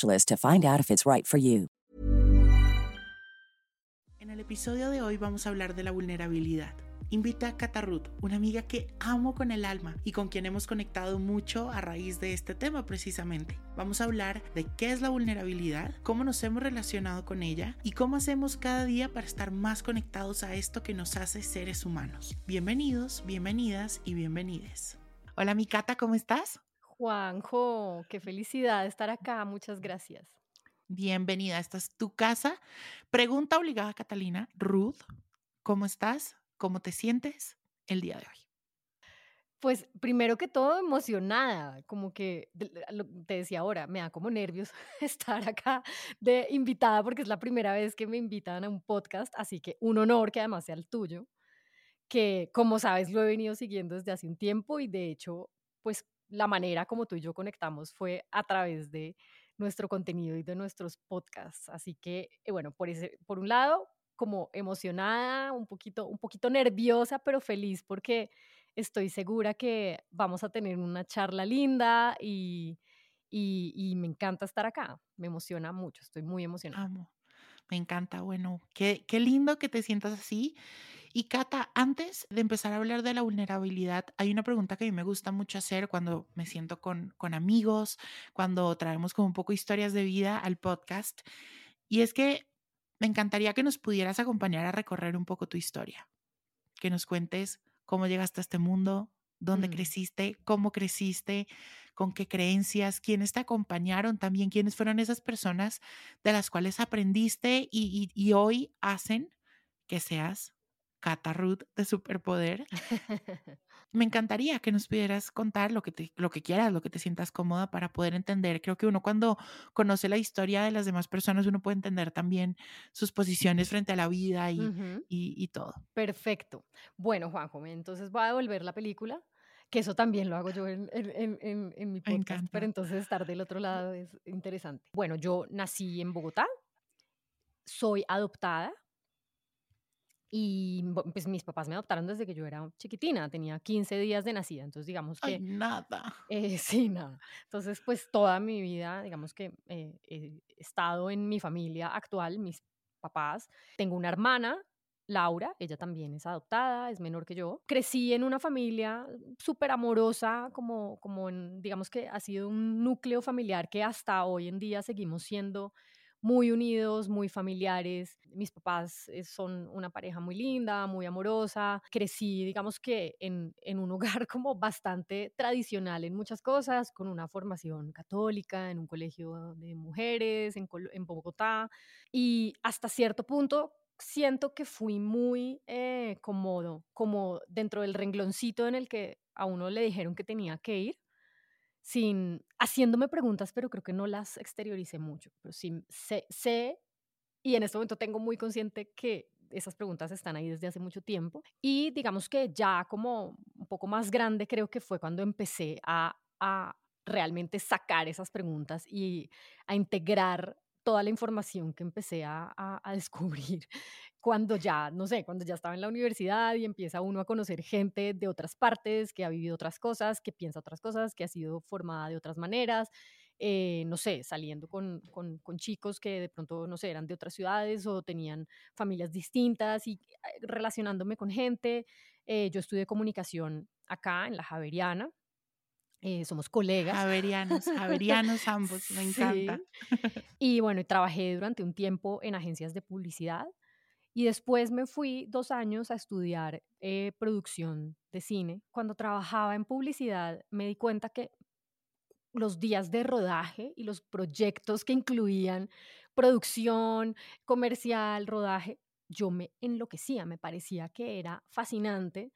to find out if it's right. En el episodio de hoy vamos a hablar de la vulnerabilidad. Invita a Catarrut, una amiga que amo con el alma y con quien hemos conectado mucho a raíz de este tema precisamente. Vamos a hablar de qué es la vulnerabilidad, cómo nos hemos relacionado con ella y cómo hacemos cada día para estar más conectados a esto que nos hace seres humanos. Bienvenidos, bienvenidas y bienvenides. Hola mi Cata, ¿cómo estás? Juanjo, qué felicidad estar acá, muchas gracias. Bienvenida, esta es tu casa. Pregunta obligada, Catalina. Ruth, ¿cómo estás? ¿Cómo te sientes el día de hoy? Pues primero que todo emocionada, como que te decía ahora, me da como nervios estar acá de invitada porque es la primera vez que me invitan a un podcast, así que un honor que además sea el tuyo, que como sabes lo he venido siguiendo desde hace un tiempo y de hecho, pues la manera como tú y yo conectamos fue a través de nuestro contenido y de nuestros podcasts. Así que, eh, bueno, por, ese, por un lado, como emocionada, un poquito, un poquito nerviosa, pero feliz porque estoy segura que vamos a tener una charla linda y, y, me encanta estar acá. Me emociona mucho, estoy muy emocionada. Amo. Me encanta, bueno, qué, qué lindo que te sientas así. Y Cata, antes de empezar a hablar de la vulnerabilidad, hay una pregunta que a mí me gusta mucho hacer cuando me siento con, con amigos, cuando traemos como un poco historias de vida al podcast. Y es que me encantaría que nos pudieras acompañar a recorrer un poco tu historia, que nos cuentes cómo llegaste a este mundo, dónde mm. creciste, cómo creciste, con qué creencias, quiénes te acompañaron, también quiénes fueron esas personas de las cuales aprendiste y, y, y hoy hacen que seas Cata Ruth de Superpoder. Me encantaría que nos pudieras contar lo que, te, lo que quieras, lo que te sientas cómoda para poder entender. Creo que uno cuando conoce la historia de las demás personas, uno puede entender también sus posiciones frente a la vida y, y, todo. Perfecto. Bueno, Juanjo, entonces voy a devolver la película, que eso también lo hago yo en, en, en, en mi podcast, pero entonces estar del otro lado es interesante. Bueno, yo nací en Bogotá, soy adoptada y pues mis papás me adoptaron desde que yo era chiquitina, tenía 15 días de nacida, entonces digamos que... Ay, nada. Eh, sí, nada. Entonces pues toda mi vida, digamos que eh, he estado en mi familia actual, mis papás. Tengo una hermana, Laura, ella también es adoptada, es menor que yo. Crecí en una familia súper amorosa, como, como digamos que ha sido un núcleo familiar que hasta hoy en día seguimos siendo muy unidos, muy familiares. Mis papás eh, son una pareja muy linda, muy amorosa. Crecí, digamos que en, en, un hogar como bastante tradicional en muchas cosas, con una formación católica, en un colegio de mujeres, en Bogotá. Y hasta cierto punto siento que fui muy eh, cómodo, como dentro del rengloncito en el que a uno le dijeron que tenía que ir sin haciéndome preguntas, pero creo que no las exterioricé mucho. Pero sí sé, sé y en este momento tengo muy consciente que esas preguntas están ahí desde hace mucho tiempo. Y digamos que ya como un poco más grande creo que fue cuando empecé a, a realmente sacar esas preguntas y a integrar toda la información que empecé a, a, descubrir cuando ya, no sé, cuando ya estaba en la universidad y empieza uno a conocer gente de otras partes, que ha vivido otras cosas, que piensa otras cosas, que ha sido formada de otras maneras, eh, no sé, saliendo con, con, con, chicos que de pronto, no sé, eran de otras ciudades o tenían familias distintas y eh, relacionándome con gente. Eh, yo estudié comunicación acá en la Javeriana, eh, somos colegas. Javerianos, javerianos ambos, me encanta. Y bueno, trabajé durante un tiempo en agencias de publicidad y después me fui dos años a estudiar eh, producción de cine. Cuando trabajaba en publicidad me di cuenta que los días de rodaje y los proyectos que incluían producción, comercial, rodaje, yo me enloquecía, me parecía que era fascinante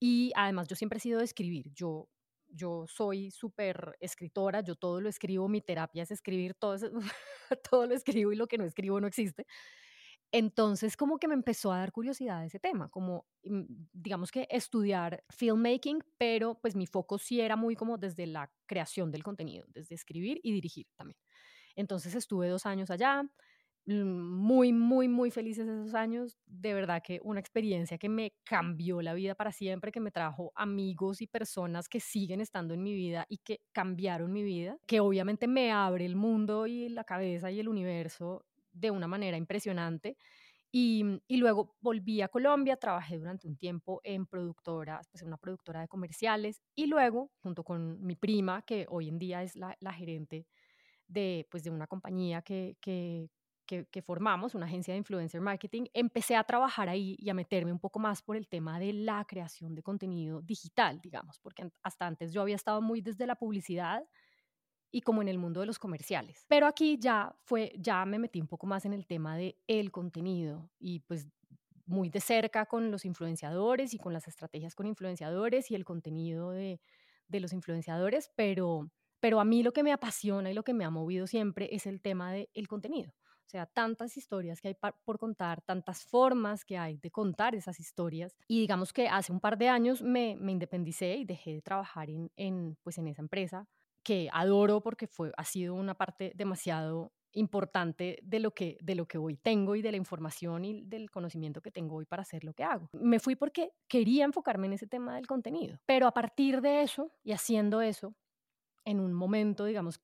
y además yo siempre he sido de escribir, yo, yo soy súper escritora, yo todo lo escribo, mi terapia es escribir, todo, todo lo escribo y lo que no escribo no existe. Entonces como que me empezó a dar curiosidad ese tema, como mm, digamos que estudiar filmmaking, pero pues mi foco sí era muy como desde la creación del contenido, desde escribir y dirigir también. Entonces estuve dos años allá, muy, muy, muy felices esos años. De verdad que una experiencia que me cambió la vida para siempre, que me trajo amigos y personas que siguen estando en mi vida y que cambiaron mi vida, que obviamente me abre el mundo y la cabeza y el universo de una manera impresionante. Y, y, luego volví a Colombia, trabajé durante un tiempo en productora, pues una productora de comerciales y luego, junto con mi prima, que hoy en día es la, la gerente de, pues de una compañía que, que, que, formamos, una agencia de influencer marketing, empecé a trabajar ahí y a meterme un poco más por el tema de la creación de contenido digital, digamos, porque hasta antes yo había estado muy desde la publicidad, y como en el mundo de los comerciales. Pero aquí ya fue, ya me metí un poco más en el tema de el contenido y pues muy de cerca con los influenciadores y con las estrategias con influenciadores y el contenido de, de los influenciadores, pero, pero a mí lo que me apasiona y lo que me ha movido siempre es el tema del el contenido. O sea, tantas historias que hay por contar, tantas formas que hay de contar esas historias. Y digamos que hace un par de años me, independicé y dejé de trabajar en, en, pues en esa empresa que adoro porque fue, ha sido una parte demasiado importante de lo, que, de lo que hoy tengo y de la información y del conocimiento que tengo hoy para hacer lo que hago. Me fui porque quería enfocarme en ese tema del contenido, pero a partir de eso y haciendo eso, en un momento, digamos,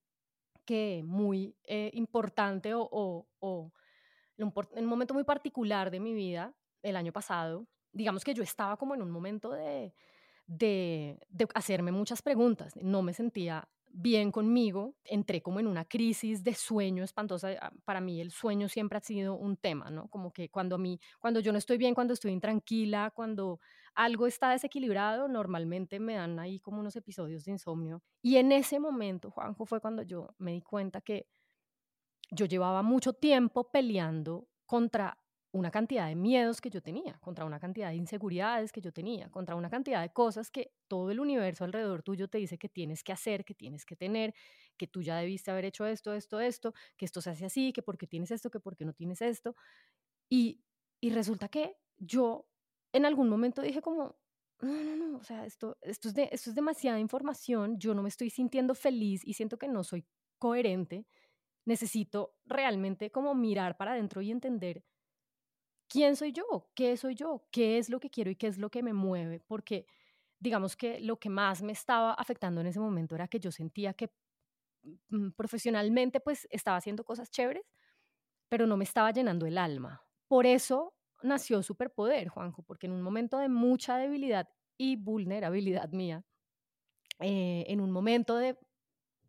que muy eh, importante o, o, o en un momento muy particular de mi vida, el año pasado, digamos que yo estaba como en un momento de, de, de hacerme muchas preguntas, no me sentía bien conmigo, entré como en una crisis de sueño espantosa. Ah, para mí el sueño siempre ha sido un tema, ¿no? Como que cuando, a mí, cuando yo no estoy bien, cuando estoy intranquila, cuando algo está desequilibrado, normalmente me dan ahí como unos episodios de insomnio. Y en ese momento, Juanjo, fue cuando yo me di cuenta que yo llevaba mucho tiempo peleando contra una cantidad de miedos que yo tenía, contra una cantidad de inseguridades que yo tenía, contra una cantidad de cosas que todo el universo alrededor tuyo te dice que tienes que hacer, que tienes que tener, que tú ya debiste haber hecho esto, esto, esto, que esto se hace así, que porque tienes esto, que porque no tienes esto. Y, y resulta que yo en algún momento dije como, no, no, no, o sea, esto, esto, es de, esto es demasiada información, yo no me estoy sintiendo feliz y siento que no soy coherente, necesito realmente como mirar para adentro y entender quién soy yo, qué soy yo, qué es lo que quiero y qué es lo que me mueve, porque digamos que lo que más me estaba afectando en ese momento era que yo sentía que mm, profesionalmente pues estaba haciendo cosas chéveres, pero no me estaba llenando el alma. Por eso nació Superpoder, Juanjo, porque en un momento de mucha debilidad y vulnerabilidad mía, eh, en un momento de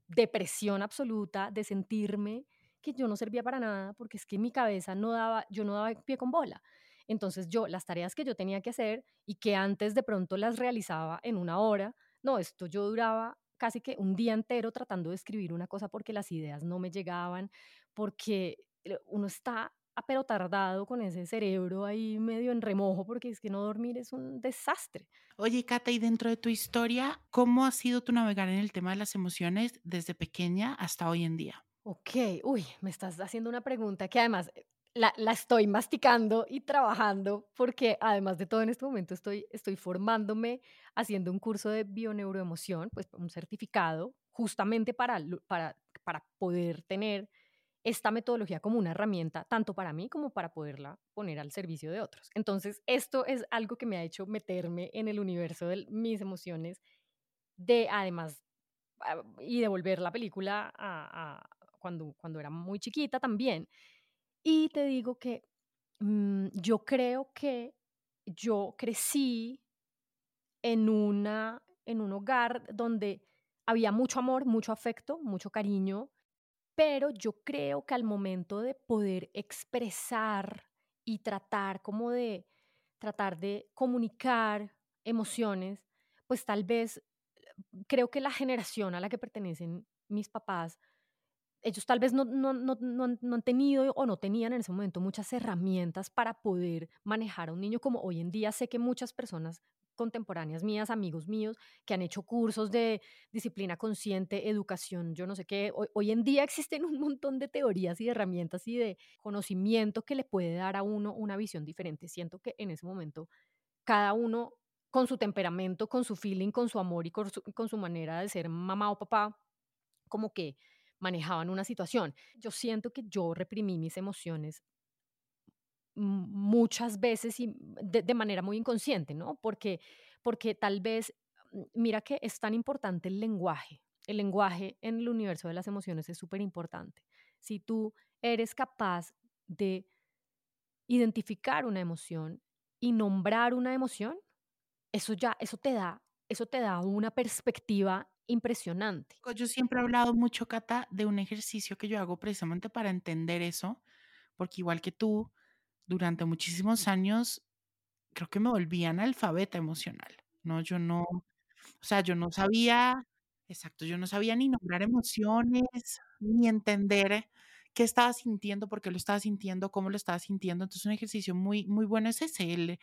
depresión absoluta, de sentirme que yo no servía para nada porque es que mi cabeza no daba, yo no daba pie con bola. Entonces yo, las tareas que yo tenía que hacer y que antes de pronto las realizaba en una hora, no, esto yo duraba casi que un día entero tratando de escribir una cosa porque las ideas no me llegaban, porque eh, uno está pero tardado con ese cerebro ahí medio en remojo porque es que no dormir es un desastre. Oye, Cata, y dentro de tu historia, ¿cómo ha sido tu navegar en el tema de las emociones desde pequeña hasta hoy en día? Ok, uy, me estás haciendo una pregunta que además eh, la, la, estoy masticando y trabajando porque además de todo en este momento estoy, estoy formándome haciendo un curso de bioneuroemoción, pues un certificado justamente para, para, para poder tener esta metodología como una herramienta tanto para mí como para poderla poner al servicio de otros. Entonces, esto es algo que me ha hecho meterme en el universo de mis emociones, de además ah, y devolver la película a, cuando, era muy chiquita también. Y te digo que mm, yo creo que yo crecí en, una, en un hogar donde había mucho amor, mucho afecto, mucho cariño, pero yo creo que al momento de poder expresar y tratar como de tratar de comunicar emociones, pues tal vez creo que la generación a la que pertenecen mis papás, ellos tal vez no, no, no, no, han tenido o no tenían en ese momento muchas herramientas para poder manejar a un niño como hoy en día sé que muchas personas contemporáneas mías, amigos míos, que han hecho cursos de disciplina consciente, educación, yo no sé qué. Hoy, en día existen un montón de teorías y herramientas y de conocimiento que le puede dar a uno una visión diferente. Siento que en ese momento cada uno con su temperamento, con su feeling, con su amor y con su, con su manera de ser mamá o papá, como que manejaban una situación. Yo siento que yo reprimí mis emociones muchas veces y de, manera muy inconsciente, ¿no? Porque, porque tal vez, mm, mira que es tan importante el lenguaje. El lenguaje en el universo de las emociones es súper importante. Si tú eres capaz de identificar una emoción y nombrar una emoción, eso ya, eso te da, eso te da una perspectiva impresionante. Yo siempre he hablado mucho, Cata, de un ejercicio que yo hago precisamente para entender eso, porque igual que tú, durante muchísimos años creo que me volví analfabeta emocional, ¿no? Yo no, o sea, yo no sabía, exacto, yo no sabía ni nombrar emociones, ni entender qué estaba sintiendo, por qué lo estaba sintiendo, cómo lo estaba sintiendo. Entonces, un ejercicio muy, muy bueno es ese, el,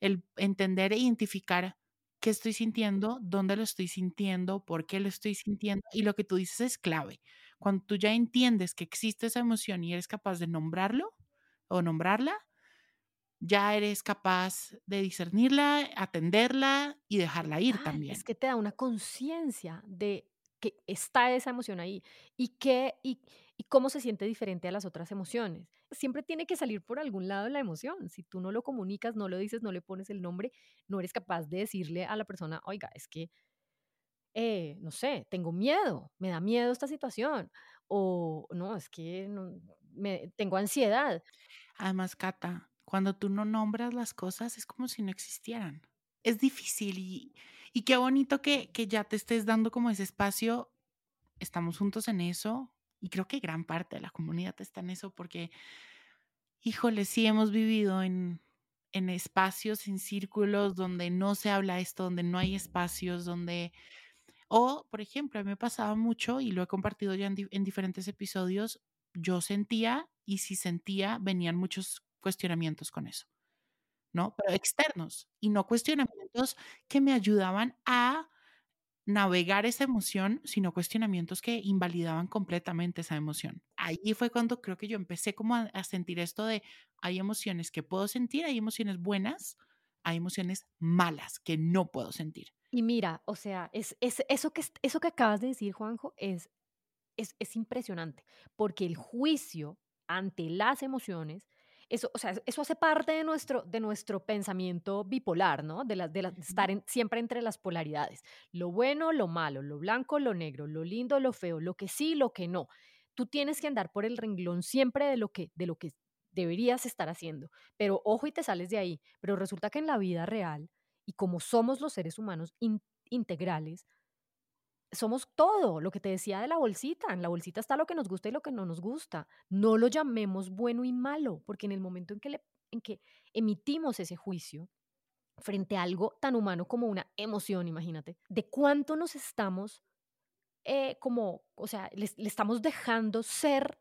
el entender e identificar qué estoy sintiendo, dónde lo estoy sintiendo, por qué lo estoy sintiendo. Y lo que tú dices es clave. Cuando tú ya entiendes que existe esa emoción y eres capaz de nombrarlo, o nombrarla, ya eres capaz de discernirla, atenderla y dejarla ir también. Es que te da una conciencia de que está esa emoción ahí y, que, y, y, cómo se siente diferente a las otras emociones. Siempre tiene que salir por algún lado la emoción. Si tú no lo comunicas, no lo dices, no le pones el nombre, no eres capaz de decirle a la persona, oiga, es que, eh, no sé, tengo miedo, me da miedo esta situación. O no, es que me, tengo ansiedad. Además, Cata, cuando tú no nombras las cosas es como si no existieran. Es difícil y, y qué bonito que, que ya te estés dando como ese espacio. Estamos juntos en eso y creo que gran parte de la comunidad está en eso porque, híjole, sí hemos vivido en, en espacios, en círculos donde no se habla esto, donde no hay espacios, donde... O, por ejemplo, a mí me pasaba mucho y lo he compartido ya en, en diferentes episodios, yo sentía y si sentía, venían muchos cuestionamientos con eso, ¿no? Pero externos y no cuestionamientos que me ayudaban a navegar esa emoción, sino cuestionamientos que invalidaban completamente esa emoción. Ahí fue cuando creo que yo empecé como a, sentir esto de hay emociones que puedo sentir, hay emociones buenas, hay emociones malas que no puedo sentir. Y mira, o sea, es, es eso, que, eso que acabas de decir, Juanjo, es es, es impresionante, porque el juicio ante las emociones eso, o sea, eso hace parte de nuestro, de nuestro pensamiento bipolar, ¿no? De, de, estar siempre entre las polaridades. Lo bueno, lo malo, lo blanco, lo negro, lo lindo, lo feo, lo que sí, lo que no. Tú tienes que andar por el renglón siempre de lo que, de lo que deberías estar haciendo. Pero ojo y te sales de ahí. Pero resulta que en la vida real, y como somos los seres humanos integrales, somos todo, lo que te decía de la bolsita. En la bolsita está lo que nos gusta y lo que no nos gusta. No lo llamemos bueno y malo, porque en el momento en que, emitimos ese juicio frente a algo tan humano como una emoción, imagínate, de cuánto nos estamos eh, como, o sea, le, estamos dejando ser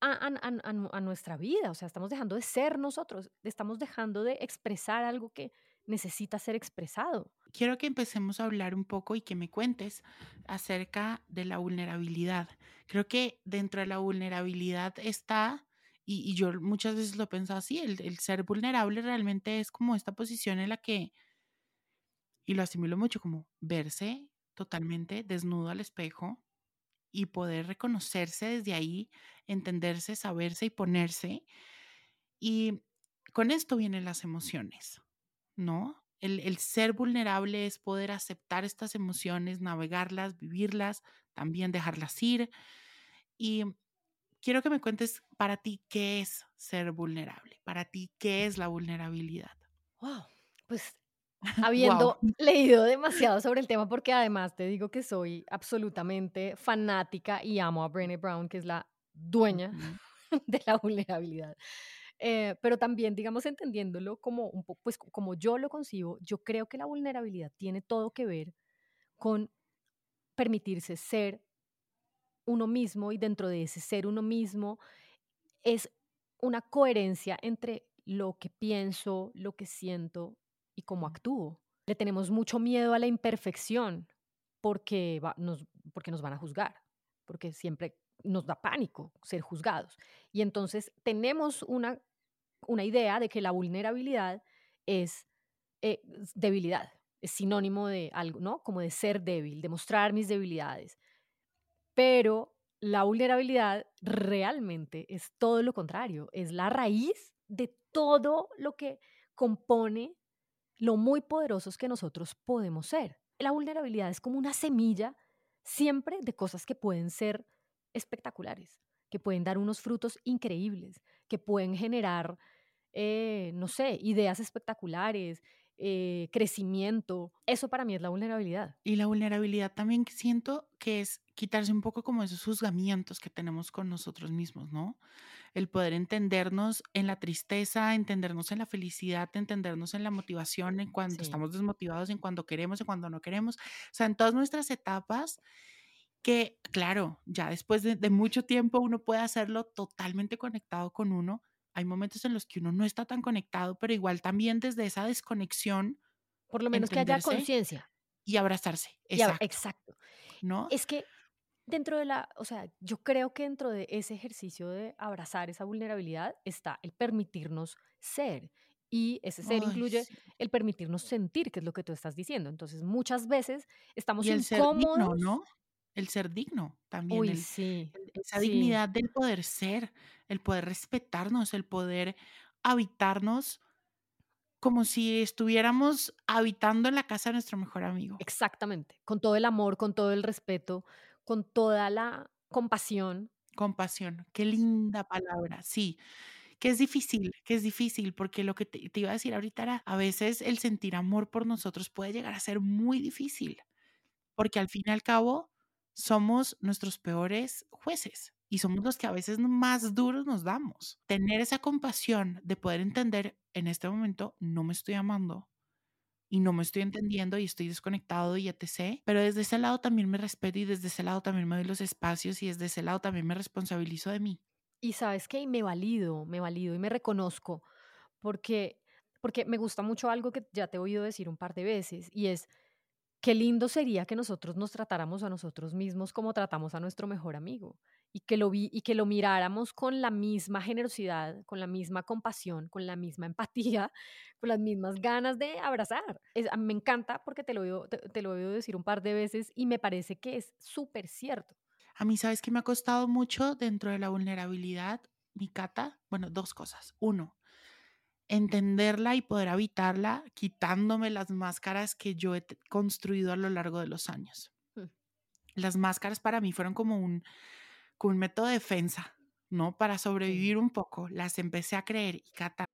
a, a, nuestra vida, o sea, estamos dejando de ser nosotros, estamos dejando de expresar algo que necesita ser expresado. Quiero que empecemos a hablar un poco y que me cuentes acerca de la vulnerabilidad. Creo que dentro de la vulnerabilidad está, y, yo muchas veces lo pensado así, el, el, ser vulnerable realmente es como esta posición en la que, y lo asimilo mucho, como verse totalmente desnudo al espejo y poder reconocerse desde ahí, entenderse, saberse y ponerse. Y con esto vienen las emociones. ¿no? El, ser vulnerable es poder aceptar estas emociones, navegarlas, vivirlas, también dejarlas ir. Y quiero que me cuentes para ti qué es ser vulnerable, para ti qué es la vulnerabilidad. Wow, pues habiendo leído demasiado sobre el tema, porque además te digo que soy absolutamente fanática y amo a Brené Brown, que es la dueña de la vulnerabilidad. Eh, pero también, digamos, entendiéndolo como, un poco, pues, como yo lo concibo, yo creo que la vulnerabilidad tiene todo que ver con permitirse ser uno mismo y dentro de ese ser uno mismo es una coherencia entre lo que pienso, lo que siento y cómo actúo. Le tenemos mucho miedo a la imperfección porque, nos, porque nos van a juzgar, porque siempre nos da pánico ser juzgados. Y entonces tenemos una, una idea de que la vulnerabilidad es eh, debilidad, es sinónimo de algo, ¿no? Como de ser débil, de mostrar mis debilidades. Pero la vulnerabilidad realmente es todo lo contrario, es la raíz de todo lo que compone lo muy poderosos que nosotros podemos ser. La vulnerabilidad es como una semilla siempre de cosas que pueden ser espectaculares, que pueden dar unos frutos increíbles, que pueden generar, eh, no sé, ideas espectaculares, eh, crecimiento. Eso para mí es la vulnerabilidad. Y la vulnerabilidad también siento que es quitarse un poco como esos juzgamientos que tenemos con nosotros mismos, ¿no? El poder entendernos en la tristeza, entendernos en la felicidad, entendernos en la motivación, en cuando estamos desmotivados, en cuando queremos, en cuando no queremos. O sea, en todas nuestras etapas que, claro, ya después de, de mucho tiempo uno puede hacerlo totalmente conectado con uno, hay momentos en los que uno no está tan conectado, pero igual también desde esa desconexión. Por lo menos que haya conciencia. Y abrazarse. Exacto. exacto. ¿No? Es que dentro de la, o sea, yo creo que dentro de ese ejercicio de abrazar esa vulnerabilidad está el permitirnos ser. Y ese ser incluye el permitirnos sentir, que es lo que tú estás diciendo. Entonces, muchas veces estamos y el incómodos. Ser digno, ¿no? El ser digno también. Uy, sí. Esa dignidad del poder ser el poder respetarnos, el poder habitarnos como si estuviéramos habitando en la casa de nuestro mejor amigo. Exactamente, con todo el amor, con todo el respeto, con toda la compasión. Compasión, qué linda palabra, sí. Que es difícil, que es difícil, porque lo que te, te iba a decir ahorita era, a veces el sentir amor por nosotros puede llegar a ser muy difícil, porque al fin y al cabo somos nuestros peores jueces y somos los que a veces más duros nos damos. Tener esa compasión de poder entender en este momento no me estoy amando y no me estoy entendiendo y estoy desconectado y etc. Pero desde ese lado también me respeto y desde ese lado también me doy los espacios y desde ese lado también me responsabilizo de mí. Y sabes que me valido, me valido y me reconozco porque porque me gusta mucho algo que ya te he oído decir un par de veces y es qué lindo sería que nosotros nos tratáramos a nosotros mismos como tratamos a nuestro mejor amigo y que lo vi y que lo miráramos con la misma generosidad, con la misma compasión, con la misma empatía, con las mismas ganas de abrazar. me encanta porque te lo, he te, lo oído decir un par de veces y me parece que es súper cierto. A mí, ¿sabes que me ha costado mucho dentro de la vulnerabilidad, mi cata? Bueno, dos cosas. Uno, entenderla y poder habitarla quitándome las máscaras que yo he construido a lo largo de los años. Mm. Las máscaras para mí fueron como un, como un método de defensa, ¿no? Para sobrevivir un poco. Las empecé a creer y catar.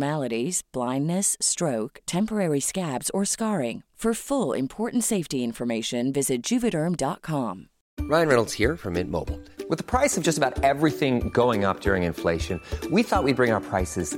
abnormalities, blindness, stroke, temporary scabs, or scarring. For full important safety information, visit juvederm.com. Ryan Reynolds here from Mint Mobile. With the price of just about everything going up during inflation, we thought we'd bring our prices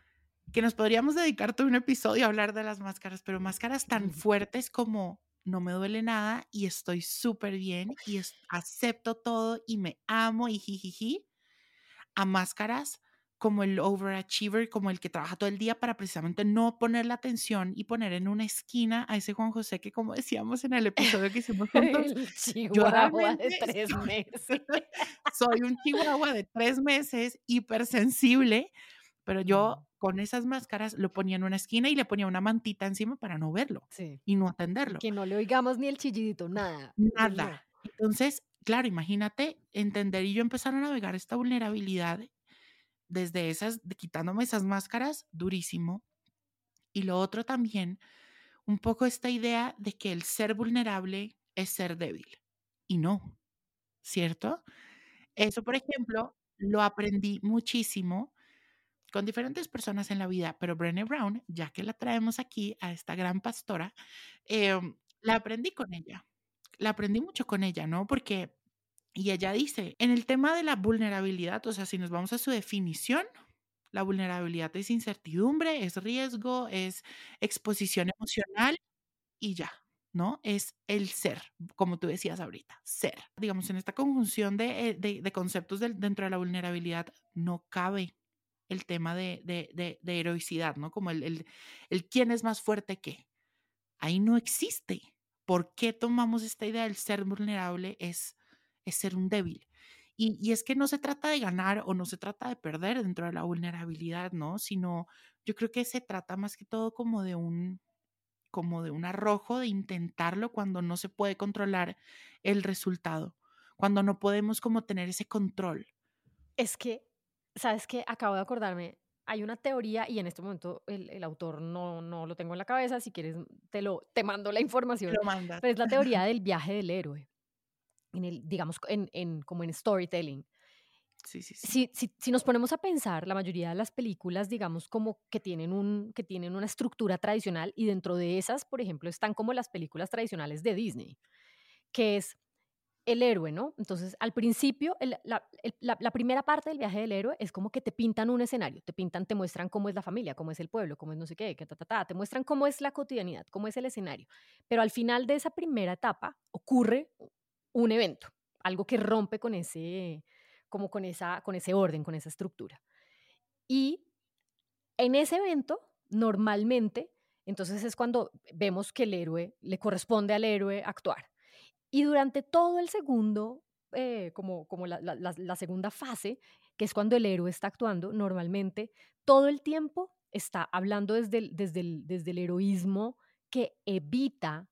que nos podríamos dedicar todo un episodio a hablar de las máscaras, pero máscaras tan fuertes como no me duele nada y estoy súper bien y es- acepto todo y me amo y jijiji, a máscaras como el overachiever, como el que trabaja todo el día para precisamente no poner la atención y poner en una esquina a ese Juan José que como decíamos en el episodio que hicimos juntos, El chihuahua de tres soy- meses. soy un chihuahua de tres meses, hipersensible, pero yo con esas máscaras lo ponía en una esquina y le ponía una mantita encima para no verlo Sí. y no atenderlo. Que no le oigamos ni el chillidito, nada. Mío. Nada. Entonces, claro, imagínate entender y yo empezar a navegar esta vulnerabilidad desde esas, de quitándome esas máscaras, durísimo. Y lo otro también, un poco esta idea de que el ser vulnerable es ser débil. Y no, ¿cierto? Eso, por ejemplo, lo aprendí muchísimo con diferentes personas en la vida, pero Brené Brown, ya que la traemos aquí a esta gran pastora, em, la aprendí con ella. La aprendí mucho con ella, ¿no? Porque, y ella dice, en el tema de la vulnerabilidad, o sea, si nos vamos a su definición, la vulnerabilidad es incertidumbre, es riesgo, es exposición emocional y ya, ¿no? Es el ser, como tú decías ahorita, ser. Digamos, en esta conjunción de, eh, de- de conceptos del- dentro de la vulnerabilidad no cabe el tema de, de- de- de heroicidad, ¿no? Como el, el, el quién es más fuerte que. Ahí no existe. ¿Por qué tomamos esta idea del ser vulnerable? Es, es ser un débil. Y, y es que no se trata de ganar o no se trata de perder dentro de la vulnerabilidad, ¿no? Sino yo creo que se trata más que todo como de un, como de un arrojo de intentarlo cuando no se puede controlar el resultado, cuando no podemos como tener ese control. Es que, ¿sabes qué? Acabo de acordarme. Hay una teoría y en este momento el, el autor no, no lo tengo en la cabeza. Si quieres, te, lo, te mando la información. Lo mandas. Pero es la teoría del viaje del héroe. En el, digamos, en, en, como en storytelling. Sí, sí, sí. Si, si, si nos ponemos a pensar, la mayoría de las películas, digamos, como que tienen, un, que tienen una estructura tradicional y dentro de esas, por ejemplo, están como las películas tradicionales de Disney, que es el héroe, ¿no? Entonces, al principio, la, primera parte del viaje del héroe es como que te pintan un escenario, te pintan, te muestran cómo es la familia, cómo es el pueblo, cómo es no sé qué, que te muestran cómo es la cotidianidad, cómo es el escenario. Pero al final de esa primera etapa ocurre un evento, algo que rompe con ese, como con esa, con ese orden, con esa estructura. Y en ese evento, normalmente, entonces es cuando vemos que el héroe, le corresponde al héroe actuar. Y durante todo el segundo, eh, como, como la, segunda fase, que es cuando el héroe está actuando, normalmente todo el tiempo está hablando desde el, desde desde el heroísmo que evita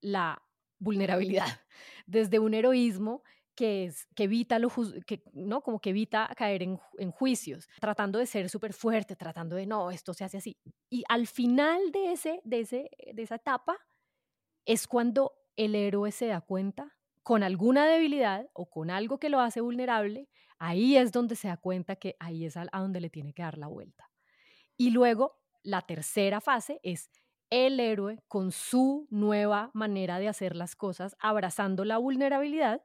la vulnerabilidad, desde un heroísmo que, es, que evita lo que, ¿no? Como que evita caer en, en juicios, tratando de ser súper fuerte, tratando de no, esto se hace así. Y al final de, ese, de, ese, de esa etapa es cuando el héroe se da cuenta con alguna debilidad o con algo que lo hace vulnerable, ahí es donde se da cuenta que ahí es a donde le tiene que dar la vuelta. Y luego la tercera fase es el héroe con su nueva manera de hacer las cosas, abrazando la vulnerabilidad,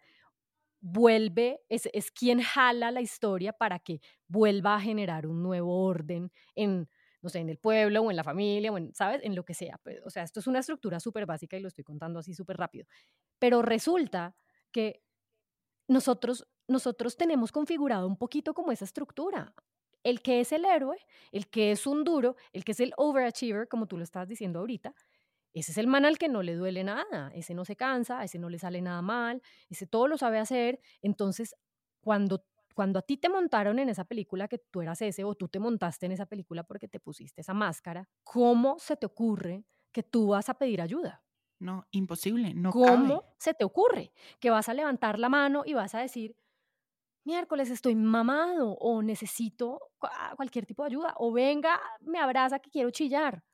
vuelve, es, es quien jala la historia para que vuelva a generar un nuevo orden en, no sé, en el pueblo o en la familia, o en, ¿sabes? En lo que sea. O sea, esto es una estructura súper básica y lo estoy contando así súper rápido. Pero resulta que nosotros, nosotros tenemos configurado un poquito como esa estructura. El que es el héroe, el que es un duro, el que es el overachiever, como tú lo estás diciendo ahorita, ese es el man al que no le duele nada, ese no se cansa, ese no le sale nada mal, ese todo lo sabe hacer. Entonces, cuando, cuando a ti te montaron en esa película que tú eras ese o tú te montaste en esa película porque te pusiste esa máscara, ¿cómo se te ocurre que tú vas a pedir ayuda? No, imposible, no ¿Cómo cabe. se te ocurre que vas a levantar la mano y vas a decir, miércoles estoy mamado o necesito cualquier tipo de ayuda o venga, me abraza que quiero chillar.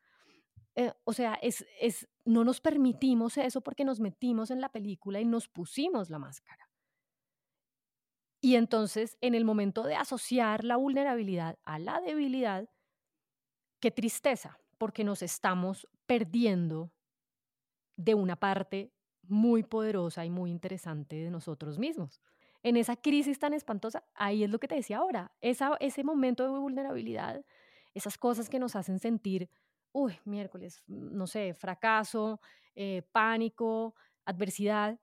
Eh, o sea, es, es, no nos permitimos eso porque nos metimos en la película y nos pusimos la máscara. Y entonces, en el momento de asociar la vulnerabilidad a la debilidad, qué tristeza, porque nos estamos perdiendo de una parte muy poderosa y muy interesante de nosotros mismos. En esa crisis tan espantosa, ahí es lo que te decía ahora, ese momento de vulnerabilidad, esas cosas que nos hacen sentir, uy, miércoles, no sé, fracaso, eh, pánico, adversidad,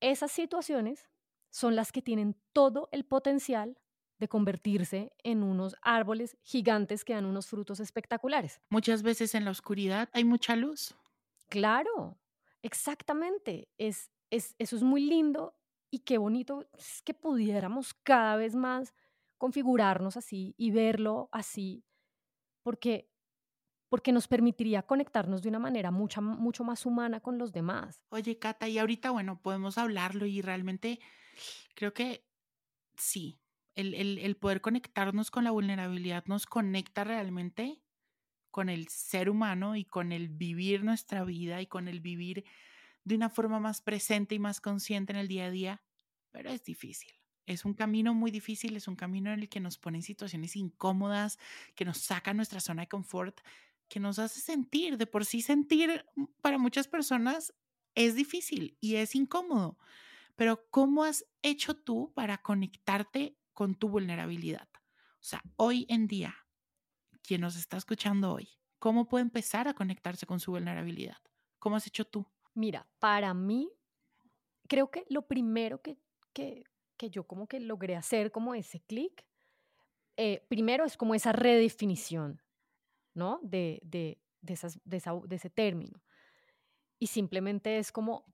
esas situaciones son las que tienen todo el potencial de convertirse en unos árboles gigantes que dan unos frutos espectaculares. Muchas veces en la oscuridad hay mucha luz. Claro, exactamente. Es, es, eso es muy lindo y qué bonito es que pudiéramos cada vez más configurarnos así y verlo así, porque, porque nos permitiría conectarnos de una manera mucho, mucho más humana con los demás. Oye, Cata, y ahorita, bueno, podemos hablarlo y realmente creo que sí, el, el, poder conectarnos con la vulnerabilidad nos conecta realmente con el ser humano y con el vivir nuestra vida y con el vivir de una forma más presente y más consciente en el día a día, pero es difícil. Es un camino muy difícil, es un camino en el que nos pone en situaciones incómodas, que nos saca nuestra zona de confort, que nos hace sentir, de por sí sentir para muchas personas es difícil y es incómodo. Pero ¿cómo has hecho tú para conectarte con tu vulnerabilidad? O sea, hoy en día, quien nos está escuchando hoy, ¿cómo puede empezar a conectarse con su vulnerabilidad? ¿Cómo has hecho tú? Mira, para mí, creo que lo primero que, que, yo como que logré hacer como ese clic, eh, primero es como esa redefinición, ¿no? De, de, de, esas, de, de ese término. Y simplemente es como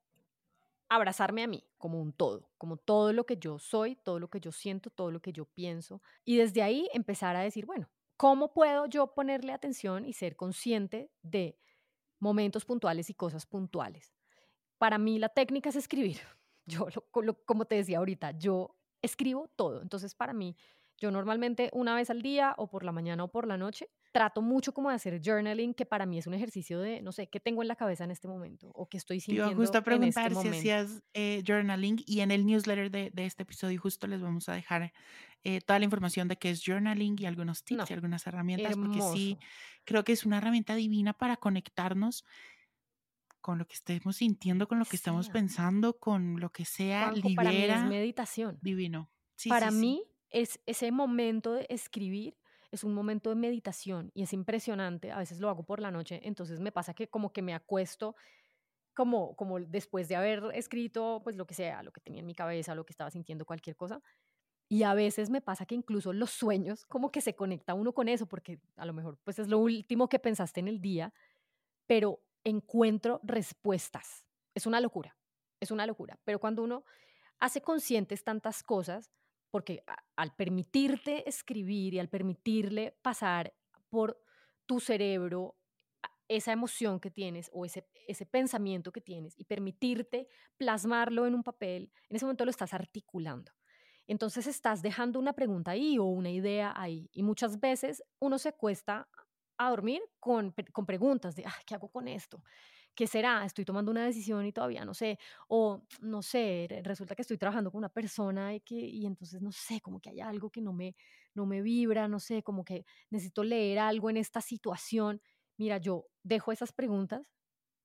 abrazarme a mí como un todo, como todo lo que yo soy, todo lo que yo siento, todo lo que yo pienso. Y desde ahí empezar a decir, bueno, ¿cómo puedo yo ponerle atención y ser consciente de momentos puntuales y cosas puntuales? Para mí la técnica es escribir. Yo, como te decía ahorita, yo escribo todo. Entonces, para mí, yo normalmente una vez al día o por la mañana o por la noche trato mucho como de hacer journaling, que para mí es un ejercicio de, no sé, qué tengo en la cabeza en este momento o qué estoy sintiendo. Yo justo a este preguntar si hacías eh, journaling y en el newsletter de, de, este episodio justo les vamos a dejar eh, toda la información de qué es journaling y algunos tips y algunas herramientas, porque sí, creo que es una herramienta divina para conectarnos con lo que estemos sintiendo, con lo que estamos pensando, con lo que sea, libera. Para mí es meditación. Divino. para mí es ese momento de escribir es un momento de meditación y es impresionante. A veces lo hago por la noche, entonces me pasa que como que me acuesto como, como después de haber escrito pues lo que sea, lo que tenía en mi cabeza, lo que estaba sintiendo, cualquier cosa. Y a veces me pasa que incluso los sueños como que se conecta uno con eso, porque a lo mejor pues es lo último que pensaste en el día, pero encuentro respuestas. Es una locura, es una locura. Pero cuando uno hace conscientes tantas cosas, porque al permitirte escribir y al permitirle pasar por tu cerebro esa emoción que tienes o ese, ese pensamiento que tienes y permitirte plasmarlo en un papel, en ese momento lo estás articulando. Entonces estás dejando una pregunta ahí o una idea ahí. Y muchas veces uno se cuesta a dormir con, con preguntas de, ¿qué hago con esto? ¿Qué será? Estoy tomando una decisión y todavía no sé. O no sé, resulta que estoy trabajando con una persona y, que, y entonces no sé, como que hay algo que no me, no me vibra, no sé, como que necesito leer algo en esta situación. Mira, yo dejo esas preguntas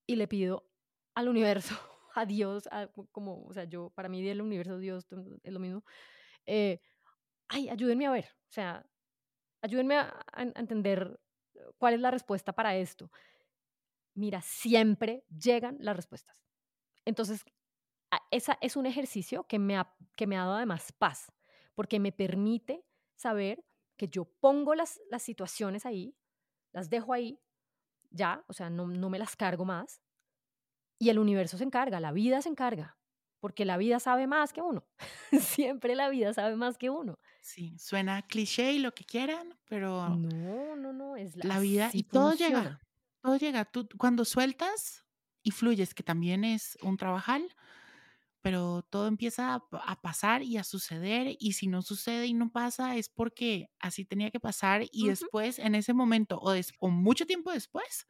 y le pido al universo, a Dios, como, o sea, yo, para mí el universo, Dios es lo mismo. Eh, ay, ayúdenme a ver, o sea, ayúdenme a entender cuál es la respuesta para esto mira, siempre llegan las respuestas. Entonces, esa es un ejercicio que me, ha, que me ha dado además paz, porque me permite saber que yo pongo las, las situaciones ahí, las dejo ahí, ya, o sea, no, no me las cargo más, y el universo se encarga, la vida se encarga, porque la vida sabe más que uno. Siempre la vida sabe más que uno. Sí, suena cliché y lo que quieran, pero... No, no, no, es la, vida y todo llega todo llega. Tú, cuando sueltas y fluyes, que también es un trabajal, pero todo empieza a, a pasar y a suceder y si no sucede y no pasa es porque así tenía que pasar y Ujú. después en ese momento o, des- o mucho tiempo después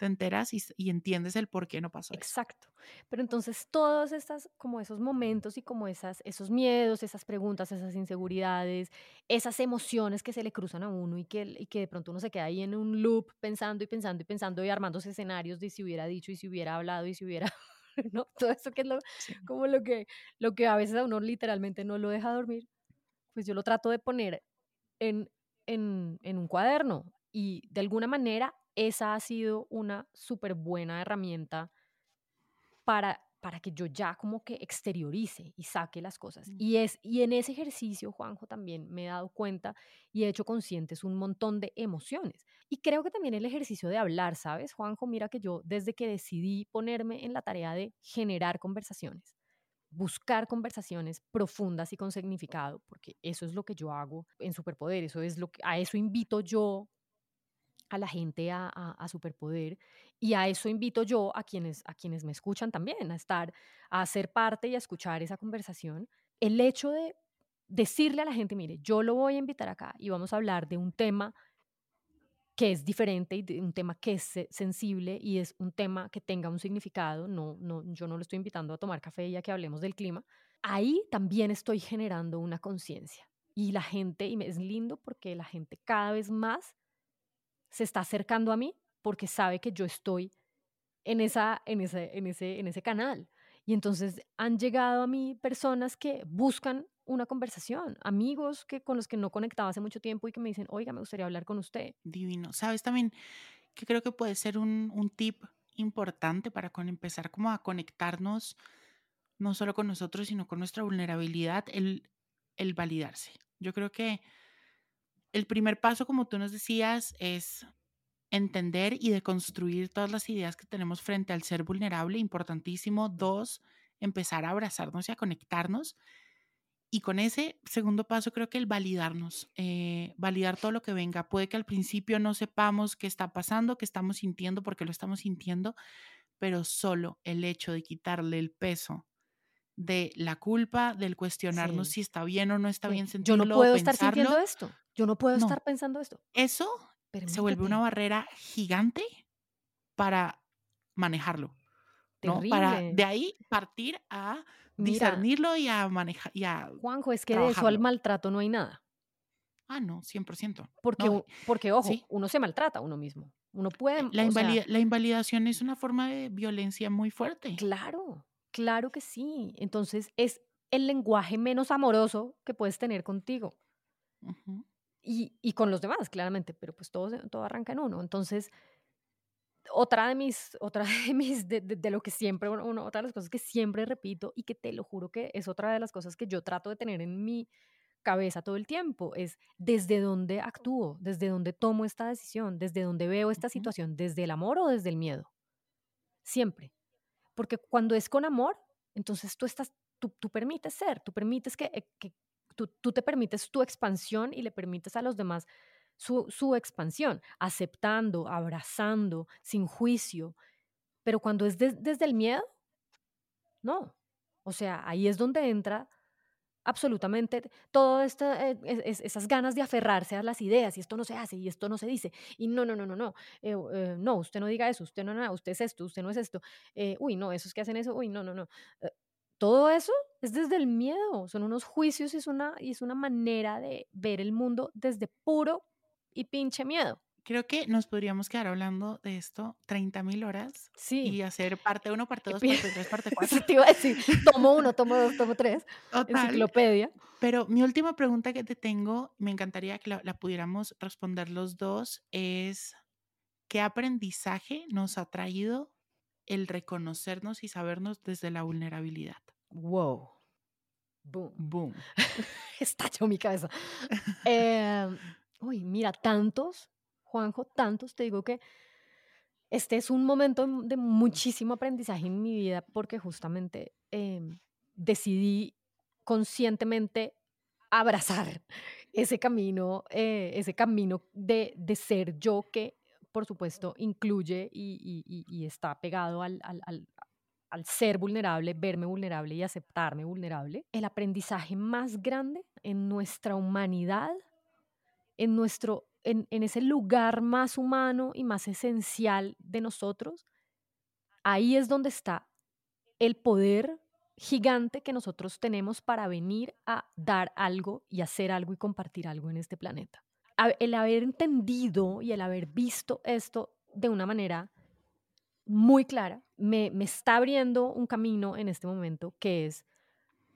te enteras y, y entiendes el por qué no pasó eso. Exacto. Pero entonces todos estas, como esos momentos y como esas, esos miedos, esas preguntas, esas inseguridades, esas emociones que se le cruzan a uno y que, y que de pronto uno se queda ahí en un loop pensando y pensando y pensando y armándose escenarios de si hubiera dicho y si hubiera hablado y si hubiera, ¿no? Todo eso que es lo, Sí. como lo que, lo que a veces a uno literalmente no lo deja dormir, pues yo lo trato de poner en, en, en un cuaderno y de alguna manera esa ha sido una súper buena herramienta para, para que yo ya como que exteriorice y saque las cosas. Mm. Y, es, y en ese ejercicio, Juanjo, también me he dado cuenta y he hecho conscientes un montón de emociones. Y creo que también el ejercicio de hablar, ¿sabes, Juanjo? Mira que yo desde que decidí ponerme en la tarea de generar conversaciones, buscar conversaciones profundas y con significado, porque eso es lo que yo hago en Superpoder, eso es lo que a eso invito yo a la gente a, a- a superpoder y a eso invito yo a quienes, a quienes me escuchan también, a estar, a ser parte y a escuchar esa conversación. El hecho de decirle a la gente, mire, yo lo voy a invitar acá y vamos a hablar de un tema que es diferente y de un tema que es se- sensible y es un tema que tenga un significado, no, no, yo no lo estoy invitando a tomar café y a que hablemos del clima, ahí también estoy generando una conciencia. Y la gente, y es lindo porque la gente cada vez más se está acercando a mí porque sabe que yo estoy en, esa, en, ese, en, ese, en ese canal. Y entonces han llegado a mí personas que buscan una conversación, amigos que, con los que no conectaba hace mucho tiempo y que me dicen, oiga, me gustaría hablar con usted. Divino. Sabes también que creo que puede ser un, un tip importante para con empezar como a conectarnos no solo con nosotros, sino con nuestra vulnerabilidad, el, el validarse. Yo creo que el primer paso, como tú nos decías, es entender y deconstruir todas las ideas que tenemos frente al ser vulnerable, importantísimo. Dos, empezar a abrazarnos y a conectarnos. Y con ese segundo paso creo que el validarnos, eh, validar todo lo que venga. Puede que al principio no sepamos qué está pasando, qué estamos sintiendo, porque lo estamos sintiendo, pero solo el hecho de quitarle el peso de la culpa, del cuestionarnos Sí. si está bien o no está Sí, bien Yo sentirlo, no puedo estar sintiendo esto. Yo no puedo No. estar pensando esto. eso se vuelve una barrera gigante para manejarlo, ¿no? Para de ahí partir a Mira, discernirlo y a manejar y a Juanjo, es que de eso al maltrato no hay nada. Ah, no, 100%. Porque, No, porque ojo, sí. uno se maltrata a uno mismo. Uno puede, eh, sea, la invalidación es una forma de violencia muy fuerte. claro, claro que sí. Entonces es el lenguaje menos amoroso que puedes tener contigo y, y con los demás, claramente, pero pues todo, todo arranca en uno. Entonces, otra de mis, otra de mis, de, de- de lo que siempre, uno, otra de las cosas que siempre repito y que te lo juro que es otra de las cosas que yo trato de tener en mi cabeza todo el tiempo, es desde dónde actúo, desde dónde tomo esta decisión, desde dónde veo esta situación, desde el amor o desde el miedo. Siempre. Porque cuando es con amor, entonces tú estás, tú, permites ser, tú permites que, eh, tú, te permites tu expansión y le permites a los demás su, su expansión, aceptando, abrazando, sin juicio. Pero cuando es des- desde el miedo, no. O sea, ahí es donde entra absolutamente todas eh, es- es- esas ganas de aferrarse a las ideas y esto no se hace y esto no se dice y no, no, no, no, no, eh, eh, no, usted no diga eso, usted no, no, usted es esto, usted no es esto, eh, uy, no, esos que hacen eso, uy, no, no, no. Eh, todo eso es desde el miedo, son unos juicios y es una, y es una manera de ver el mundo desde puro y pinche miedo. Creo que nos podríamos quedar hablando de esto 30 mil horas Sí. y hacer parte 1, parte 2, Pi- parte 3, parte 4. Eso te iba a decir, tomo uno, tomo dos, tomo tres, Total. enciclopedia. Pero mi última pregunta que te tengo, me encantaría que la, la pudiéramos responder los dos, es ¿qué aprendizaje nos ha traído el reconocernos y sabernos desde la vulnerabilidad? Wow. Boom. Boom. Estalló mi cabeza. Em, uy, mira, tantos, Juanjo, tantos, te digo que este es un momento de muchísimo aprendizaje en mi vida porque justamente em, decidí conscientemente abrazar ese camino, eh, ese camino de, de ser yo que, por supuesto, incluye y, y- y- está pegado al- al- al ser vulnerable, verme vulnerable y aceptarme vulnerable, el aprendizaje más grande en nuestra humanidad, en, nuestro, en, en ese lugar más humano y más esencial de nosotros, ahí es donde está el poder gigante que nosotros tenemos para venir a dar algo y hacer algo y compartir algo en este planeta. El haber entendido y el haber visto esto de una manera muy clara, me, me está abriendo un camino en este momento que es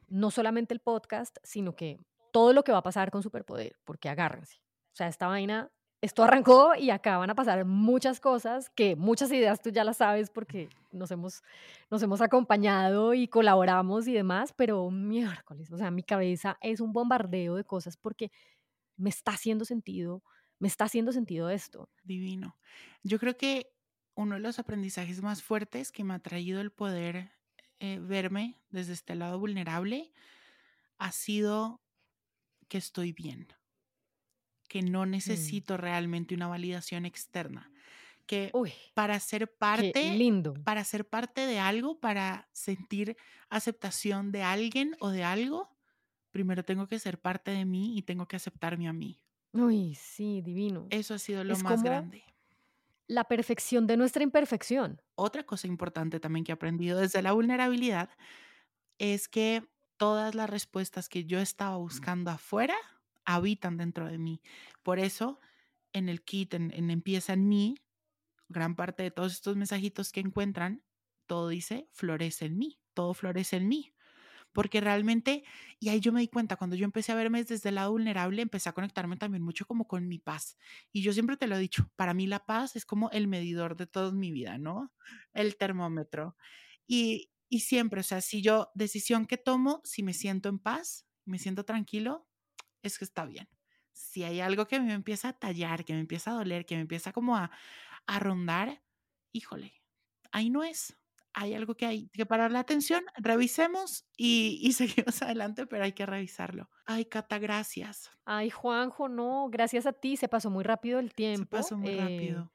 no solamente el podcast, sino que todo lo que va a pasar con Superpoder, porque agárrense. O sea, esta vaina esto arrancó y acá van a pasar muchas cosas que muchas ideas tú ya las sabes porque nos hemos, nos hemos acompañado y colaboramos y demás, pero miércoles, o sea, mi cabeza es un bombardeo de cosas porque me está haciendo sentido, me está haciendo sentido esto. Divino. Yo creo que uno de los aprendizajes más fuertes que me ha traído el poder eh, verme desde este lado vulnerable ha sido que estoy bien que no mm. necesito realmente una validación externa. Que para ser parte, lindo. para ser parte de algo, para sentir aceptación de alguien o de algo, primero tengo que ser parte de mí y tengo que aceptarme a mí. Uy, sí, divino. Eso ha sido lo más grande. La perfección de nuestra imperfección. Otra cosa importante también que he aprendido desde la vulnerabilidad es que todas las respuestas que yo estaba buscando afuera habitan dentro de mí. Por eso, en el kit, en, Empieza en mí, gran parte de todos estos mensajitos que encuentran, todo dice, florece en mí, todo florece en mí. Porque realmente, y ahí yo me di cuenta, cuando yo empecé a verme desde el lado vulnerable, empecé a conectarme también mucho como con mi paz. Y yo siempre te lo he dicho, para mí la paz es como el medidor de toda mi vida, ¿no? El termómetro. Y, y siempre, o sea, si yo, decisión que tomo, si me siento en paz, me siento tranquilo, es que está bien. Si hay algo que me empieza a tallar, que me empieza a doler, que me empieza como a, a rondar, híjole, ahí no es. Hay algo que hay que parar la atención, revisemos y, y, seguimos adelante, pero hay que revisarlo. Ay, Cata, gracias. Ay, Juanjo, no, gracias a ti, se pasó muy rápido el tiempo. Se pasó muy eh, rápido.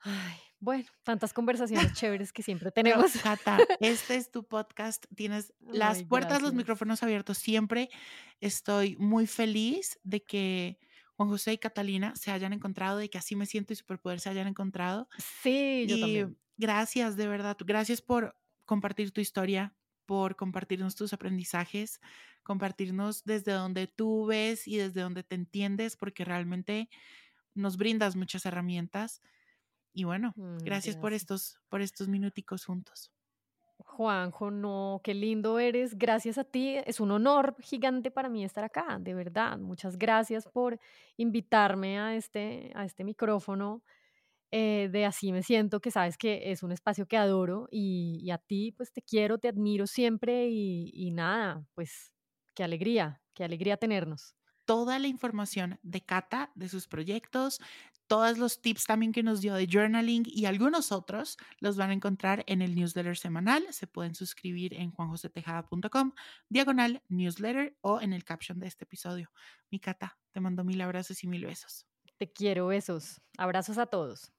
Ay, bueno, tantas conversaciones chéveres que siempre tenemos. Cata, este es tu podcast. Tienes las puertas, los micrófonos abiertos siempre. Estoy muy feliz de que Juan José y Catalina se hayan encontrado, de que así me siento y Superpoder se hayan encontrado. Sí, yo también. Gracias, de verdad. Gracias por compartir tu historia, por compartirnos tus aprendizajes, compartirnos desde donde tú ves y desde donde te entiendes, porque realmente nos brindas muchas herramientas. Y bueno, mm, gracias, por estos, por estos minuticos juntos. Juanjo, no, qué lindo eres. Gracias a ti. Es un honor gigante para mí estar acá, de verdad. Muchas gracias por invitarme a este, a este micrófono. Eh, de así me siento, que sabes que es un espacio que adoro y, a ti pues te quiero, te admiro siempre y, y nada, pues qué alegría, qué alegría tenernos toda la información de Cata, de sus proyectos, todos los tips también que nos dio de journaling y algunos otros los van a encontrar en el newsletter semanal. Se pueden suscribir en juanjosetejada.com, diagonal newsletter o en el caption de este episodio. Mi Cata, te mando mil abrazos y mil besos. Te quiero besos. Abrazos a todos.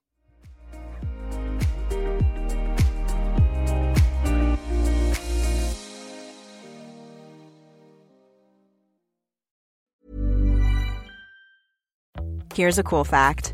Here's a cool fact